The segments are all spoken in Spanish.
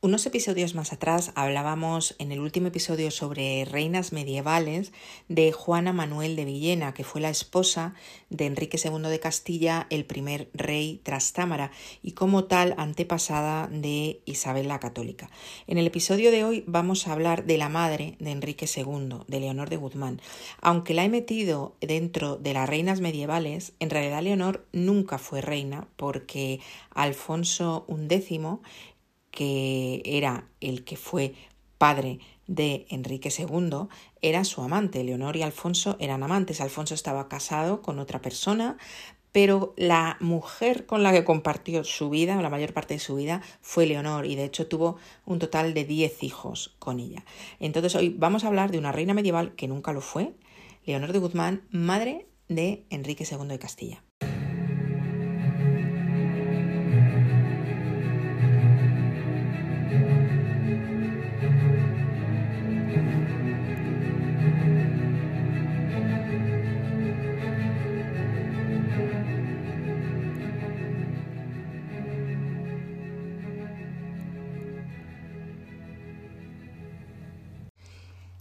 Unos episodios más atrás hablábamos en el último episodio sobre reinas medievales de Juana Manuel de Villena, que fue la esposa de Enrique II de Castilla, el primer rey Trastámara, y como tal antepasada de Isabel la Católica. En el episodio de hoy vamos a hablar de la madre de Enrique II, de Leonor de Guzmán. Aunque la he metido dentro de las reinas medievales, en realidad Leonor nunca fue reina porque Alfonso XI que era el que fue padre de Enrique II, era su amante. Leonor y Alfonso eran amantes. Alfonso estaba casado con otra persona, pero la mujer con la que compartió su vida, o la mayor parte de su vida, fue Leonor, y de hecho tuvo un total de 10 hijos con ella. Entonces hoy vamos a hablar de una reina medieval que nunca lo fue, Leonor de Guzmán, madre de Enrique II de Castilla.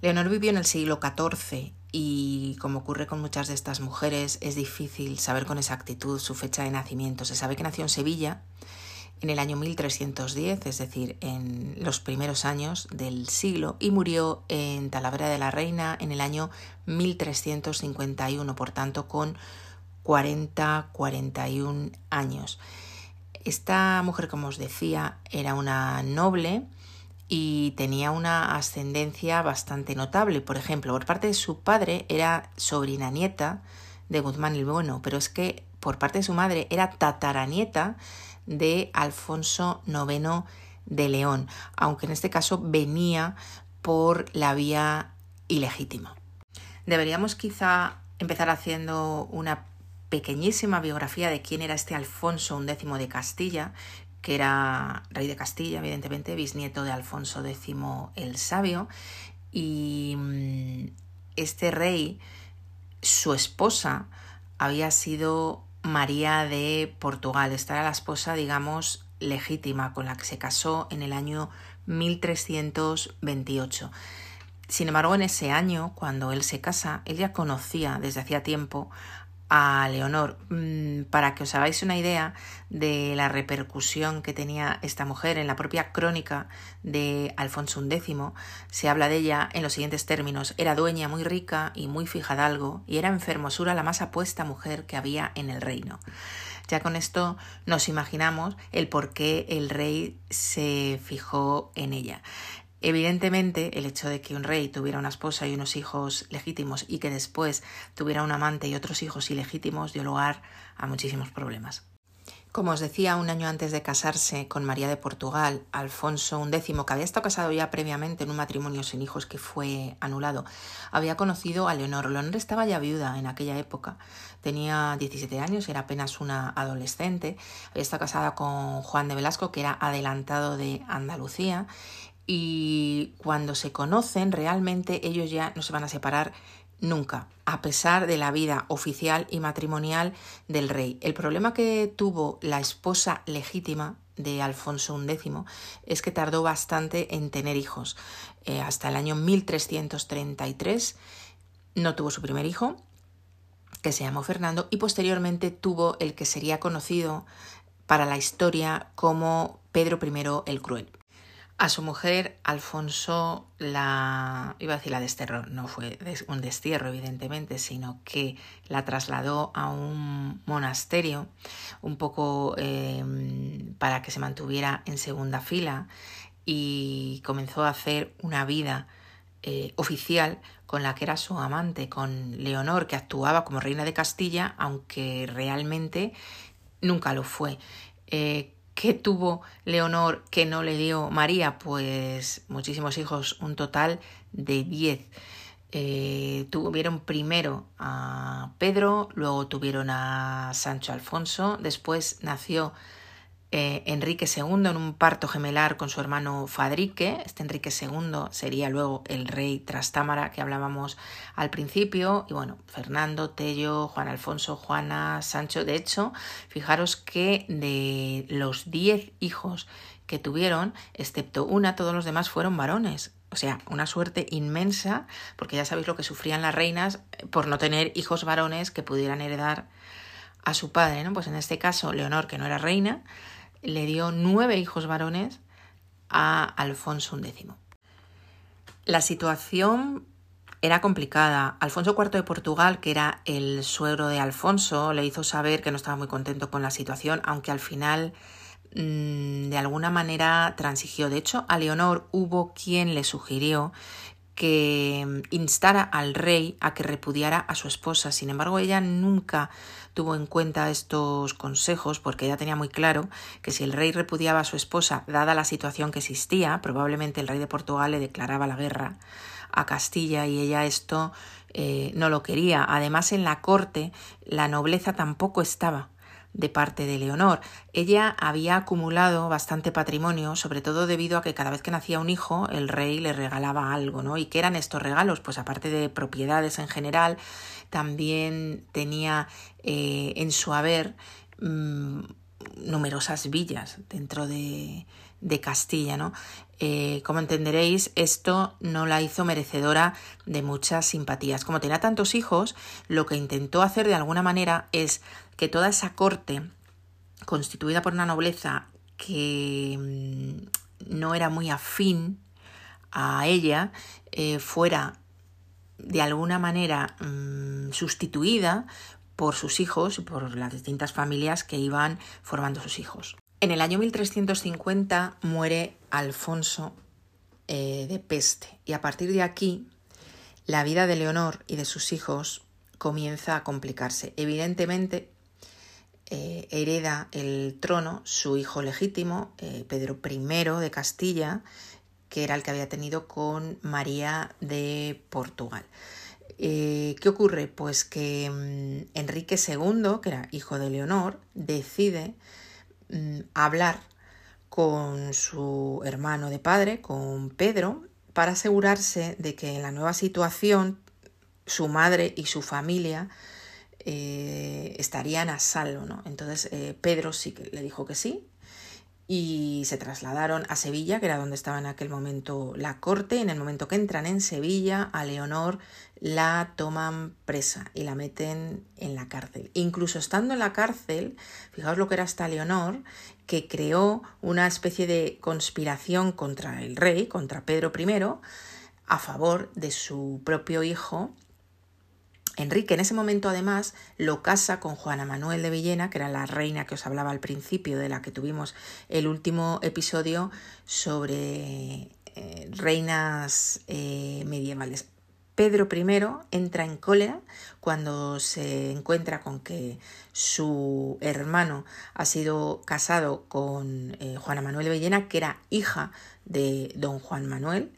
Leonor vivió en el siglo XIV y, como ocurre con muchas de estas mujeres, es difícil saber con exactitud su fecha de nacimiento. Se sabe que nació en Sevilla en el año 1310, es decir, en los primeros años del siglo, y murió en Talavera de la Reina en el año 1351, por tanto con 40-41 años. Esta mujer, como os decía, era una noble, y tenía una ascendencia bastante notable. Por ejemplo, por parte de su padre era sobrina nieta de Guzmán el Bueno, pero es que por parte de su madre era tataranieta de Alfonso IX de León, aunque en este caso venía por la vía ilegítima. Deberíamos quizá empezar haciendo una pequeñísima biografía de quién era este Alfonso X de Castilla, que era rey de Castilla, evidentemente, bisnieto de Alfonso X el Sabio, y mm, este rey, su esposa, había sido María de Portugal. Esta era la esposa, digamos, legítima con la que se casó en el año 1328. Sin embargo, en ese año, cuando él se casa, él ya conocía desde hacía tiempo a Leonor, mm, para que os hagáis una idea de la repercusión que tenía esta mujer en la propia crónica de Alfonso X, se habla de ella en los siguientes términos. Era dueña muy rica y muy fijadalgo, y era en fermosura la más apuesta mujer que había en el reino. Ya con esto nos imaginamos el por qué el rey se fijó en ella. Evidentemente, el hecho de que un rey tuviera una esposa y unos hijos legítimos y que después tuviera un amante y otros hijos ilegítimos dio lugar a muchísimos problemas. Como os decía, un año antes de casarse con María de Portugal, Alfonso X, que había estado casado ya previamente en un matrimonio sin hijos que fue anulado, había conocido a Leonor. Leonor estaba ya viuda en aquella época, tenía 17 años, era apenas una adolescente, había estado casada con Juan de Velasco, que era adelantado de Andalucía, y cuando se conocen realmente ellos ya no se van a separar nunca, a pesar de la vida oficial y matrimonial del rey. El problema que tuvo la esposa legítima de Alfonso X es que tardó bastante en tener hijos. Eh, hasta el año 1333 no tuvo su primer hijo, que se llamó Fernando, y posteriormente tuvo el que sería conocido para la historia como Pedro I el Cruel. A su mujer, Alfonso la, iba a decir la desterró, no fue un destierro evidentemente, sino que la trasladó a un monasterio un poco em, para que se mantuviera en segunda fila y comenzó a hacer una vida eh, oficial con la que era su amante, con Leonor, que actuaba como reina de Castilla, aunque realmente nunca lo fue. Eh, ¿Qué tuvo Leonor que no le dio María? Pues muchísimos hijos, un total de 10. Eh, tuvieron primero a Pedro, luego tuvieron a Sancho Alfonso, después nació eh, Enrique II en un parto gemelar con su hermano Fadrique. Este Enrique II sería luego el rey Trastámara que hablábamos al principio. Y bueno, Fernando, Tello, Juan Alfonso, Juana, Sancho. De hecho, fijaros que de los diez hijos que tuvieron, excepto una, todos los demás fueron varones. O sea, una suerte inmensa, porque ya sabéis lo que sufrían las reinas por no tener hijos varones que pudieran heredar a su padre, ¿no? Pues en este caso, Leonor, que no era reina, le dio nueve hijos varones a Alfonso X. La situación era complicada. Alfonso IV de Portugal, que era el suegro de Alfonso, le hizo saber que no estaba muy contento con la situación, aunque al final mm, de alguna manera transigió. De hecho, a Leonor hubo quien le sugirió que instara al rey a que repudiara a su esposa. Sin embargo, ella nunca tuvo en cuenta estos consejos porque ella tenía muy claro que si el rey repudiaba a su esposa, dada la situación que existía, probablemente el rey de Portugal le declaraba la guerra a Castilla y ella esto eh, no lo quería. Además, en la corte la nobleza tampoco estaba de parte de Leonor. Ella había acumulado bastante patrimonio, sobre todo debido a que cada vez que nacía un hijo, el rey le regalaba algo, ¿no? ¿Y qué eran estos regalos? Pues aparte de propiedades en general, también tenía eh, en su haber mm, numerosas villas dentro de, de Castilla, ¿no? Eh, como entenderéis, esto no la hizo merecedora de muchas simpatías. Como tenía tantos hijos, lo que intentó hacer de alguna manera es que toda esa corte, constituida por una nobleza que mm, no era muy afín a ella, eh, fuera de alguna manera mm, sustituida por sus hijos y por las distintas familias que iban formando sus hijos. En el año 1350 muere Alfonso eh, de peste y a partir de aquí la vida de Leonor y de sus hijos comienza a complicarse. Evidentemente eh, hereda el trono su hijo legítimo, eh, Pedro I de Castilla, que era el que había tenido con María de Portugal. ¿Qué ocurre? Pues que mm, Enrique II, que era hijo de Leonor, decide hablar con su hermano de padre, con Pedro, para asegurarse de que en la nueva situación su madre y su familia eh, estarían a salvo. ¿no? Entonces eh, Pedro sí que le dijo que sí, y se trasladaron a Sevilla, que era donde estaba en aquel momento la corte. En el momento que entran en Sevilla, a Leonor la toman presa y la meten en la cárcel. Incluso estando en la cárcel, fijaos lo que era esta Leonor, que creó una especie de conspiración contra el rey, contra Pedro I, a favor de su propio hijo Enrique en ese momento además lo casa con Juana Manuel de Villena, que era la reina que os hablaba al principio, de la que tuvimos el último episodio sobre eh, reinas eh, medievales. Pedro I entra en cólera cuando se encuentra con que su hermano ha sido casado con eh, Juana Manuel de Villena, que era hija de don Juan Manuel,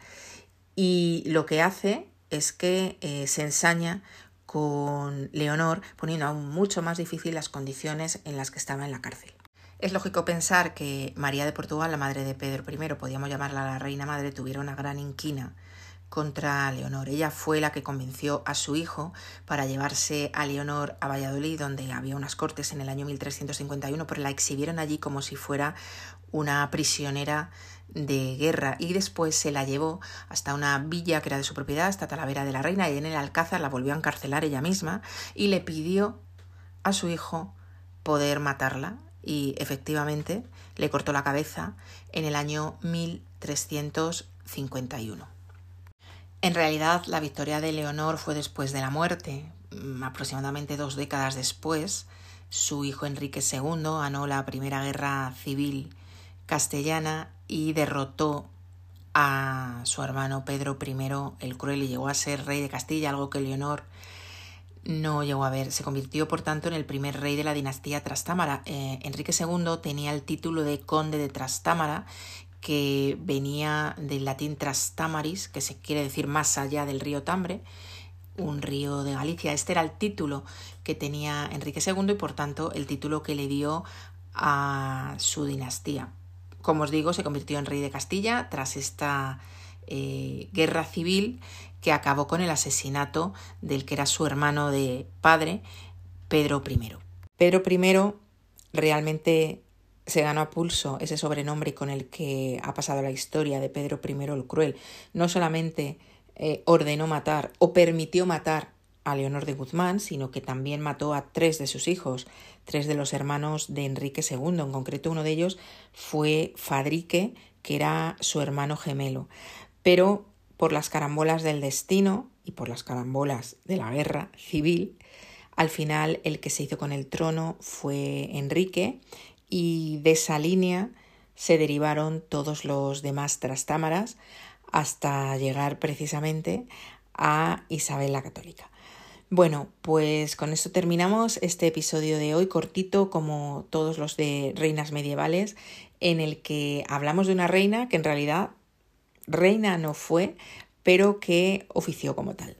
y lo que hace es que se ensaña con Leonor, poniendo aún mucho más difícil las condiciones en las que estaba en la cárcel. Es lógico pensar que María de Portugal, la madre de Pedro I, podíamos llamarla la reina madre, tuviera una gran inquina contra Leonor. Ella fue la que convenció a su hijo para llevarse a Leonor a Valladolid, donde había unas cortes en el año 1351, pero la exhibieron allí como si fuera una prisionera de guerra y después se la llevó hasta una villa que era de su propiedad, hasta Talavera de la Reina, y en el Alcázar la volvió a encarcelar ella misma y le pidió a su hijo poder matarla y efectivamente le cortó la cabeza en el año 1351. En realidad la victoria de Leonor fue después de la muerte, mm, aproximadamente dos décadas después, su hijo Enrique II ganó la primera guerra civil castellana y derrotó a su hermano Pedro I el Cruel y llegó a ser rey de Castilla, algo que Leonor no llegó a ver. Se convirtió, por tanto, en el primer rey de la dinastía Trastámara. Eh, Enrique II tenía el título de conde de Trastámara, que venía del latín Trastamaris, que se quiere decir más allá del río Tambre, un río de Galicia. Este era el título que tenía Enrique II y, por tanto, el título que le dio a su dinastía. Como os digo, se convirtió en rey de Castilla tras esta eh, guerra civil que acabó con el asesinato del que era su hermano de padre, Pedro I. Pedro I realmente se ganó a pulso ese sobrenombre con el que ha pasado la historia de Pedro I el Cruel. No solamente eh, ordenó matar o permitió matar a Leonor de Guzmán, sino que también mató a tres de sus hijos, tres de los hermanos de Enrique II. En concreto, uno de ellos fue Fadrique, que era su hermano gemelo. Pero por las carambolas del destino y por las carambolas de la guerra civil, al final el que se hizo con el trono fue Enrique y de esa línea se derivaron todos los demás trastámaras hasta llegar precisamente a Isabel la Católica. Bueno, pues con esto terminamos este episodio de hoy, cortito como todos los de reinas medievales, en el que hablamos de una reina que en realidad reina no fue, pero que ofició como tal.